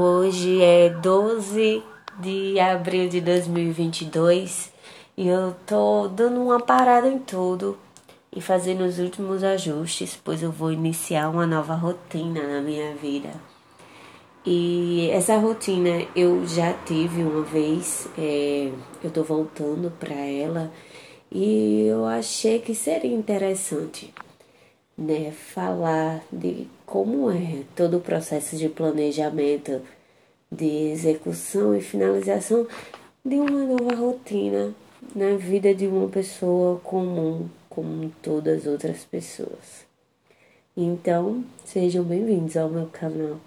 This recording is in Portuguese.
Hoje é 12 de abril de 2022 e eu tô dando uma parada em tudo e fazendo os últimos ajustes, pois eu vou iniciar uma nova rotina na minha vida. E essa rotina eu já tive uma vez, é, eu tô voltando para ela e eu achei que seria interessante né, falar de como é todo o processo de planejamento, de execução e finalização de uma nova rotina na vida de uma pessoa comum, como todas as outras pessoas. Então, sejam bem-vindos ao meu canal.